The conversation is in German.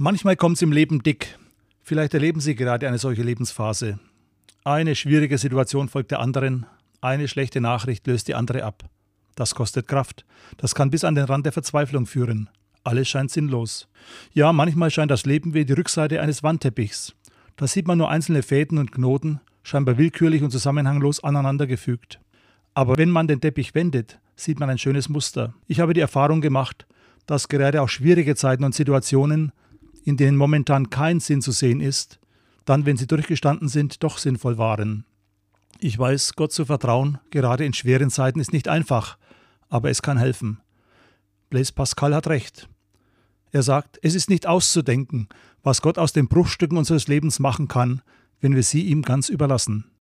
Manchmal kommt es im Leben dick. Vielleicht erleben Sie gerade eine solche Lebensphase. Eine schwierige Situation folgt der anderen, eine schlechte Nachricht löst die andere ab. Das kostet Kraft. Das kann bis an den Rand der Verzweiflung führen. Alles scheint sinnlos. Ja, manchmal scheint das Leben wie die Rückseite eines Wandteppichs. Da sieht man nur einzelne Fäden und Knoten, scheinbar willkürlich und zusammenhanglos aneinandergefügt. Aber wenn man den Teppich wendet, sieht man ein schönes Muster. Ich habe die Erfahrung gemacht, dass gerade auch schwierige Zeiten und Situationen in denen momentan kein Sinn zu sehen ist, dann, wenn sie durchgestanden sind, doch sinnvoll waren. Ich weiß, Gott zu vertrauen, gerade in schweren Zeiten, ist nicht einfach, aber es kann helfen. Blaise Pascal hat recht. Er sagt, es ist nicht auszudenken, was Gott aus den Bruchstücken unseres Lebens machen kann, wenn wir sie ihm ganz überlassen.